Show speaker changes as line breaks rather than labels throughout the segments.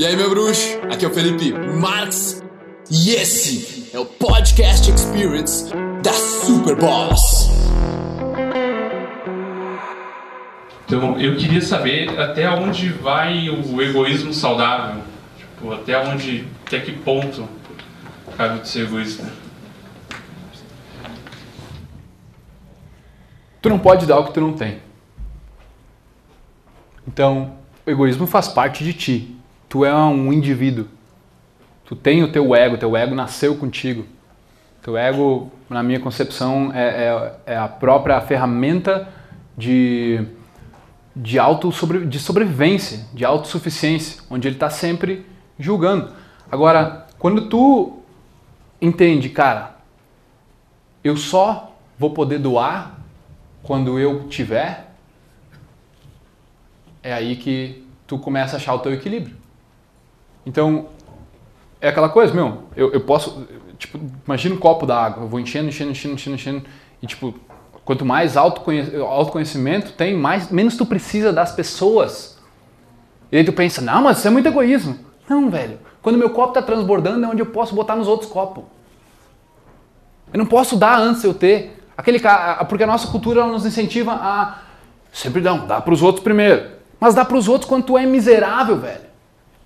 E aí, meu bruxo? Aqui é o Felipe Marx e esse é o Podcast Experience da Superboss.
Então, eu queria saber até onde vai o egoísmo saudável. Tipo, até onde, até que ponto cabe de ser egoísta.
Tu não pode dar o que tu não tem. Então, o egoísmo faz parte de ti. Tu é um indivíduo. Tu tem o teu ego, teu ego nasceu contigo. Teu ego, na minha concepção, é, é, é a própria ferramenta de, de, auto sobre, de sobrevivência, de autossuficiência, onde ele está sempre julgando. Agora, quando tu entende, cara, eu só vou poder doar quando eu tiver, é aí que tu começa a achar o teu equilíbrio. Então, é aquela coisa, meu, eu, eu posso, tipo, imagina um copo d'água, eu vou enchendo, enchendo, enchendo, enchendo, enchendo, e tipo, quanto mais autoconhecimento tem, mais, menos tu precisa das pessoas. E aí tu pensa, não, mas isso é muito egoísmo. Não, velho, quando meu copo está transbordando é onde eu posso botar nos outros copos. Eu não posso dar antes eu ter. Aquele porque a nossa cultura nos incentiva a sempre não, dá para os outros primeiro. Mas dá para os outros quando tu é miserável, velho.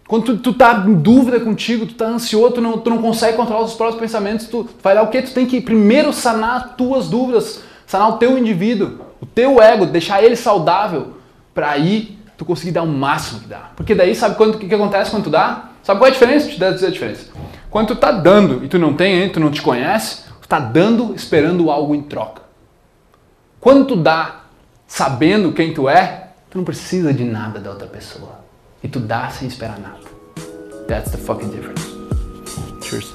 Quando tu, tu tá em dúvida contigo, tu tá ansioso, tu não, tu não consegue controlar os próprios pensamentos, tu vai dar o quê? Tu tem que primeiro sanar as tuas dúvidas, sanar o teu indivíduo, o teu ego, deixar ele saudável, para aí tu conseguir dar o máximo que dá. Porque daí sabe o que, que acontece quando tu dá? Sabe qual é a diferença? Te dizer a diferença. Quando tu tá dando e tu não tem, hein, tu não te conhece, tu tá dando esperando algo em troca. Quando tu dá sabendo quem tu é, tu não precisa de nada da outra pessoa. E tu dá sem esperar nada. That's the fucking difference. Cheers.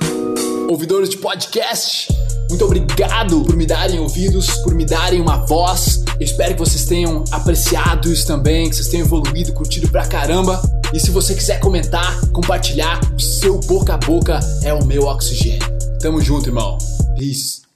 Ouvidores de podcast, muito obrigado por me darem ouvidos, por me darem uma voz. Eu espero que vocês tenham apreciado isso também, que vocês tenham evoluído, curtido pra caramba. E se você quiser comentar, compartilhar, o seu boca a boca é o meu oxigênio. Tamo junto, irmão. Peace.